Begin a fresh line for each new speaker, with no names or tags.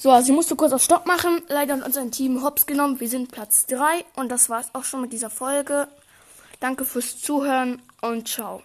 So, also ich musste kurz auf Stopp machen. Leider hat uns ein Team Hops genommen. Wir sind Platz 3 und das war's auch schon mit dieser Folge. Danke fürs Zuhören und ciao.